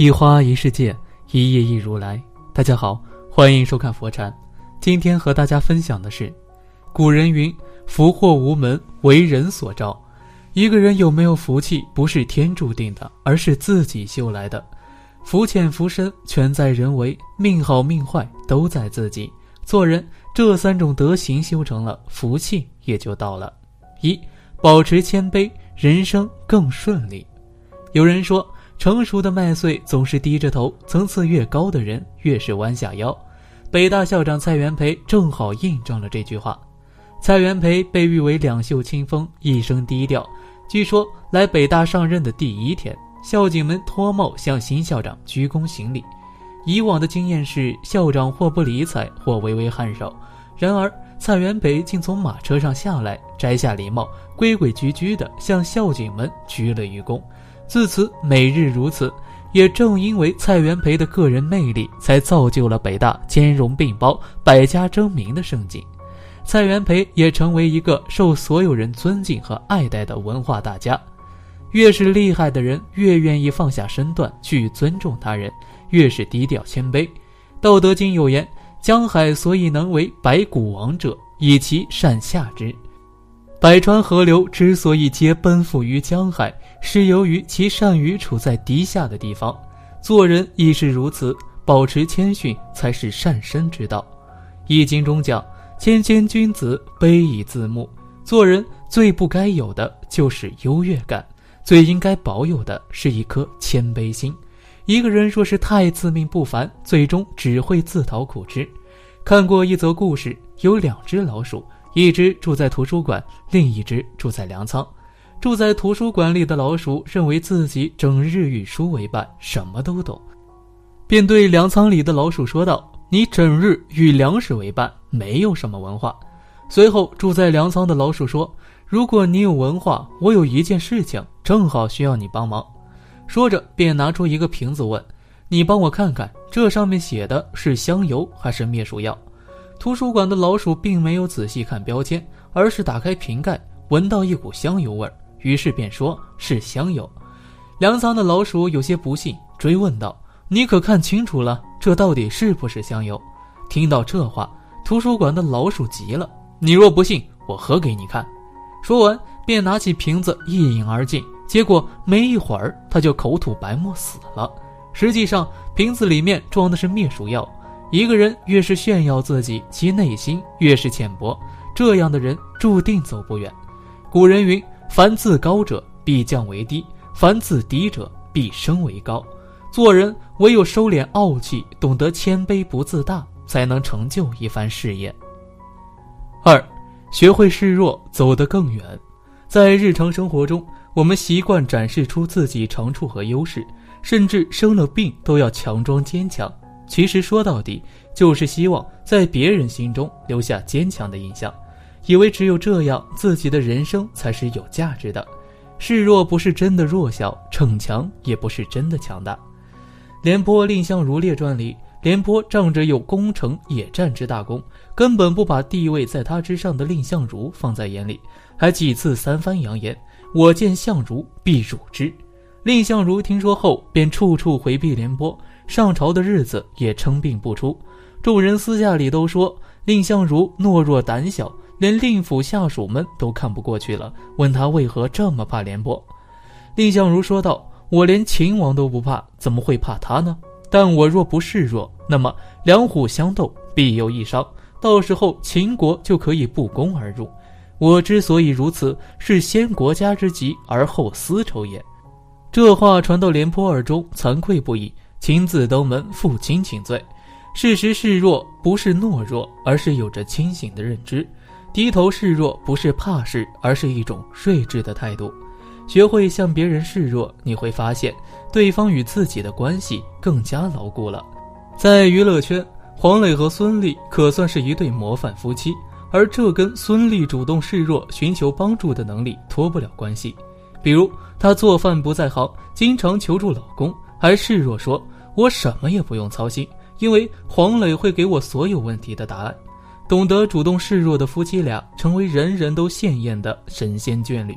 一花一世界，一叶一如来。大家好，欢迎收看佛禅。今天和大家分享的是，古人云：“福祸无门，为人所招。”一个人有没有福气，不是天注定的，而是自己修来的。福浅福深，全在人为；命好命坏，都在自己。做人这三种德行修成了，福气也就到了。一，保持谦卑，人生更顺利。有人说，成熟的麦穗总是低着头，层次越高的人越是弯下腰。北大校长蔡元培正好印证了这句话。蔡元培被誉为两袖清风，一生低调。据说来北大上任的第一天，校警们脱帽向新校长鞠躬行礼。以往的经验是，校长或不理睬，或微微颔首。然而蔡元培竟从马车上下来，摘下礼帽，规规矩矩地向校警们鞠了一躬。自此每日如此。也正因为蔡元培的个人魅力，才造就了北大兼容并包、百家争鸣的盛景。蔡元培也成为一个受所有人尊敬和爱戴的文化大家。越是厉害的人，越愿意放下身段去尊重他人，越是低调谦卑。《道德经》有言：“江海所以能为百谷王者，以其善下之。”百川河流之所以皆奔赴于江海，是由于其善于处在低下的地方。做人亦是如此，保持谦逊才是善身之道。《易经》中讲。谦谦君子，卑以自牧。做人最不该有的就是优越感，最应该保有的是一颗谦卑心。一个人若是太自命不凡，最终只会自讨苦吃。看过一则故事，有两只老鼠，一只住在图书馆，另一只住在粮仓。住在图书馆里的老鼠认为自己整日与书为伴，什么都懂，便对粮仓里的老鼠说道。你整日与粮食为伴，没有什么文化。随后，住在粮仓的老鼠说：“如果你有文化，我有一件事情正好需要你帮忙。”说着，便拿出一个瓶子问：“你帮我看看，这上面写的是香油还是灭鼠药？”图书馆的老鼠并没有仔细看标签，而是打开瓶盖，闻到一股香油味儿，于是便说是香油。粮仓的老鼠有些不信，追问道。你可看清楚了，这到底是不是香油？听到这话，图书馆的老鼠急了。你若不信，我喝给你看。说完，便拿起瓶子一饮而尽。结果没一会儿，他就口吐白沫死了。实际上，瓶子里面装的是灭鼠药。一个人越是炫耀自己，其内心越是浅薄，这样的人注定走不远。古人云：“凡自高者必降为低，凡自低者必升为高。”做人唯有收敛傲气，懂得谦卑不自大，才能成就一番事业。二，学会示弱，走得更远。在日常生活中，我们习惯展示出自己长处和优势，甚至生了病都要强装坚强。其实说到底，就是希望在别人心中留下坚强的印象，以为只有这样，自己的人生才是有价值的。示弱不是真的弱小，逞强也不是真的强大。廉颇《蔺相如列传》里，廉颇仗着有攻城野战之大功，根本不把地位在他之上的蔺相如放在眼里，还几次三番扬言：“我见相如必辱之。”蔺相如听说后，便处处回避廉颇，上朝的日子也称病不出。众人私下里都说蔺相如懦弱胆小，连令府下属们都看不过去了，问他为何这么怕廉颇。蔺相如说道。我连秦王都不怕，怎么会怕他呢？但我若不示弱，那么两虎相斗，必有一伤，到时候秦国就可以不攻而入。我之所以如此，是先国家之急而后私仇也。这话传到廉颇耳中，惭愧不已，亲自登门负荆请罪。事实示弱不是懦弱，而是有着清醒的认知；低头示弱不是怕事，而是一种睿智的态度。学会向别人示弱，你会发现对方与自己的关系更加牢固了。在娱乐圈，黄磊和孙俪可算是一对模范夫妻，而这跟孙俪主动示弱、寻求帮助的能力脱不了关系。比如，她做饭不在行，经常求助老公，还示弱说：“我什么也不用操心，因为黄磊会给我所有问题的答案。”懂得主动示弱的夫妻俩，成为人人都羡艳的神仙眷侣。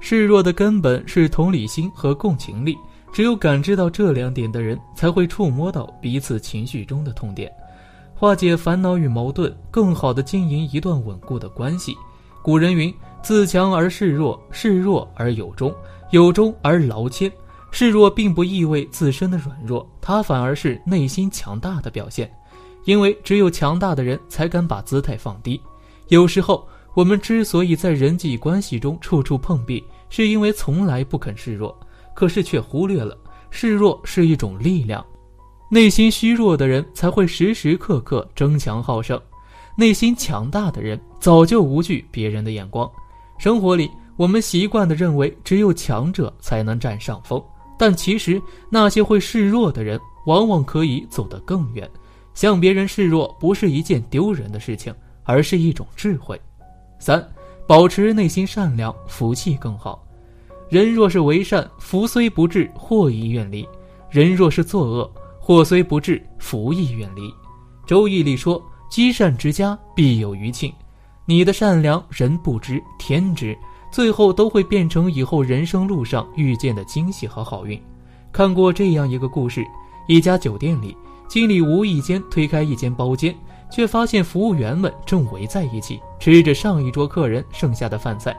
示弱的根本是同理心和共情力，只有感知到这两点的人，才会触摸到彼此情绪中的痛点，化解烦恼与矛盾，更好的经营一段稳固的关系。古人云：“自强而示弱，示弱而有终，有终而劳谦。”示弱并不意味自身的软弱，它反而是内心强大的表现。因为只有强大的人才敢把姿态放低。有时候，我们之所以在人际关系中处处碰壁，是因为从来不肯示弱，可是却忽略了示弱是一种力量。内心虚弱的人才会时时刻刻争强好胜，内心强大的人早就无惧别人的眼光。生活里，我们习惯地认为只有强者才能占上风，但其实那些会示弱的人，往往可以走得更远。向别人示弱不是一件丢人的事情，而是一种智慧。三，保持内心善良，福气更好。人若是为善，福虽不至，祸亦远离；人若是作恶，祸虽不至，福亦远离。周易里说：“积善之家，必有余庆。”你的善良，人不知，天知，最后都会变成以后人生路上遇见的惊喜和好运。看过这样一个故事：一家酒店里。经理无意间推开一间包间，却发现服务员们正围在一起吃着上一桌客人剩下的饭菜。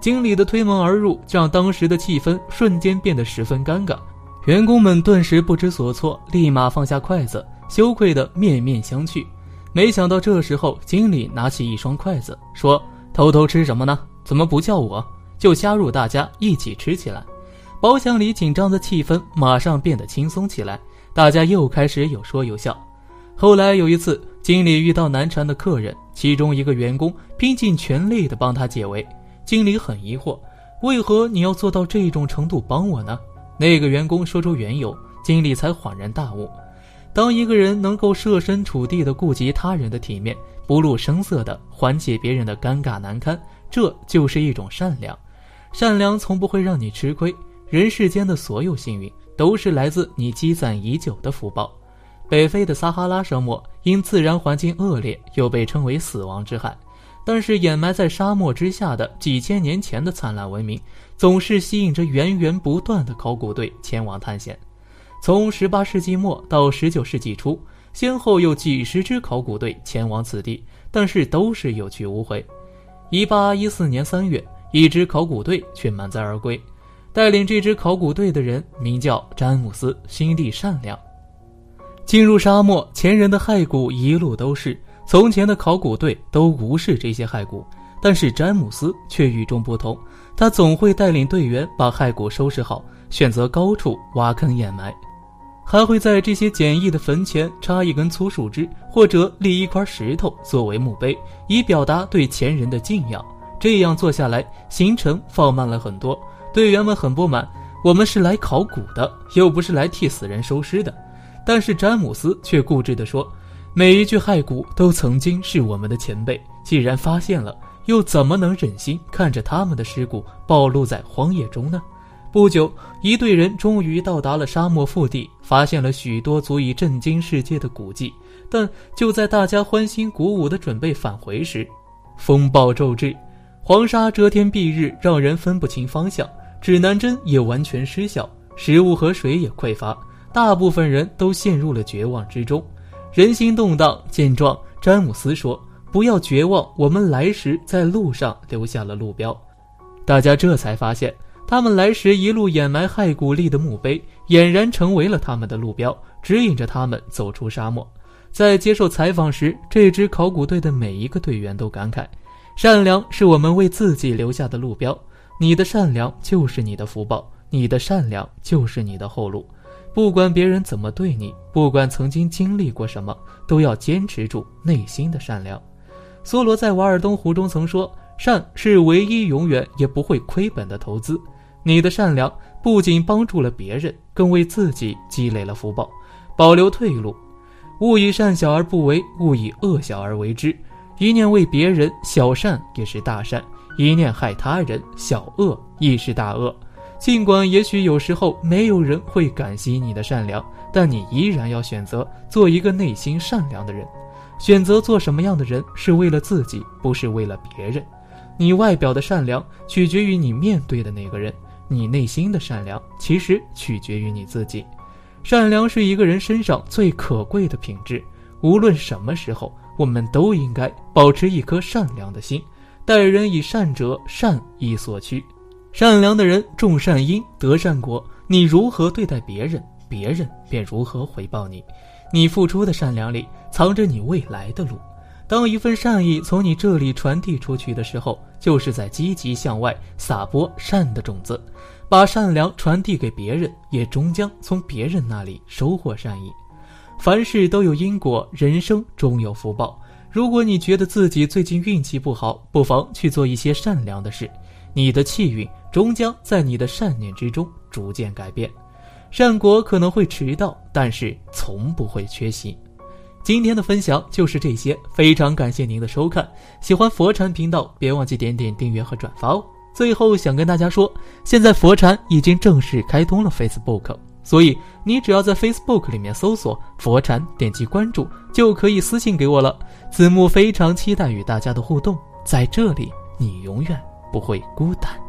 经理的推门而入，让当时的气氛瞬间变得十分尴尬。员工们顿时不知所措，立马放下筷子，羞愧的面面相觑。没想到这时候，经理拿起一双筷子，说：“偷偷吃什么呢？怎么不叫我？”就加入大家一起吃起来。包厢里紧张的气氛马上变得轻松起来。大家又开始有说有笑。后来有一次，经理遇到难缠的客人，其中一个员工拼尽全力地帮他解围。经理很疑惑，为何你要做到这种程度帮我呢？那个员工说出缘由，经理才恍然大悟：当一个人能够设身处地地顾及他人的体面，不露声色地缓解别人的尴尬难堪，这就是一种善良。善良从不会让你吃亏。人世间的所有幸运。都是来自你积攒已久的福报。北非的撒哈拉沙漠因自然环境恶劣，又被称为“死亡之海”。但是掩埋在沙漠之下的几千年前的灿烂文明，总是吸引着源源不断的考古队前往探险。从18世纪末到19世纪初，先后有几十支考古队前往此地，但是都是有去无回。1814年3月，一支考古队却满载而归。带领这支考古队的人名叫詹姆斯，心地善良。进入沙漠，前人的骸骨一路都是。从前的考古队都无视这些骸骨，但是詹姆斯却与众不同。他总会带领队员把骸骨收拾好，选择高处挖坑掩埋，还会在这些简易的坟前插一根粗树枝，或者立一块石头作为墓碑，以表达对前人的敬仰。这样做下来，行程放慢了很多。队员们很不满，我们是来考古的，又不是来替死人收尸的。但是詹姆斯却固执地说：“每一具骸骨都曾经是我们的前辈，既然发现了，又怎么能忍心看着他们的尸骨暴露在荒野中呢？”不久，一队人终于到达了沙漠腹地，发现了许多足以震惊世界的古迹。但就在大家欢欣鼓舞地准备返回时，风暴骤至，黄沙遮天蔽日，让人分不清方向。指南针也完全失效，食物和水也匮乏，大部分人都陷入了绝望之中，人心动荡。见状，詹姆斯说：“不要绝望，我们来时在路上留下了路标。”大家这才发现，他们来时一路掩埋骸骨立的墓碑，俨然成为了他们的路标，指引着他们走出沙漠。在接受采访时，这支考古队的每一个队员都感慨：“善良是我们为自己留下的路标。”你的善良就是你的福报，你的善良就是你的后路。不管别人怎么对你，不管曾经经历过什么，都要坚持住内心的善良。梭罗在《瓦尔登湖》中曾说：“善是唯一永远也不会亏本的投资。”你的善良不仅帮助了别人，更为自己积累了福报，保留退路。勿以善小而不为，勿以恶小而为之。一念为别人，小善也是大善。一念害他人，小恶亦是大恶。尽管也许有时候没有人会感激你的善良，但你依然要选择做一个内心善良的人。选择做什么样的人，是为了自己，不是为了别人。你外表的善良，取决于你面对的那个人。你内心的善良其实取决于你自己。善良是一个人身上最可贵的品质。无论什么时候，我们都应该保持一颗善良的心。待人以善者，善亦所趋。善良的人种善因得善果。你如何对待别人，别人便如何回报你。你付出的善良里，藏着你未来的路。当一份善意从你这里传递出去的时候，就是在积极向外撒播善的种子。把善良传递给别人，也终将从别人那里收获善意。凡事都有因果，人生终有福报。如果你觉得自己最近运气不好，不妨去做一些善良的事，你的气运终将在你的善念之中逐渐改变。善果可能会迟到，但是从不会缺席。今天的分享就是这些，非常感谢您的收看。喜欢佛禅频道，别忘记点点订阅和转发哦。最后想跟大家说，现在佛禅已经正式开通了 Facebook，所以你只要在 Facebook 里面搜索佛禅，点击关注，就可以私信给我了。子木非常期待与大家的互动，在这里你永远不会孤单。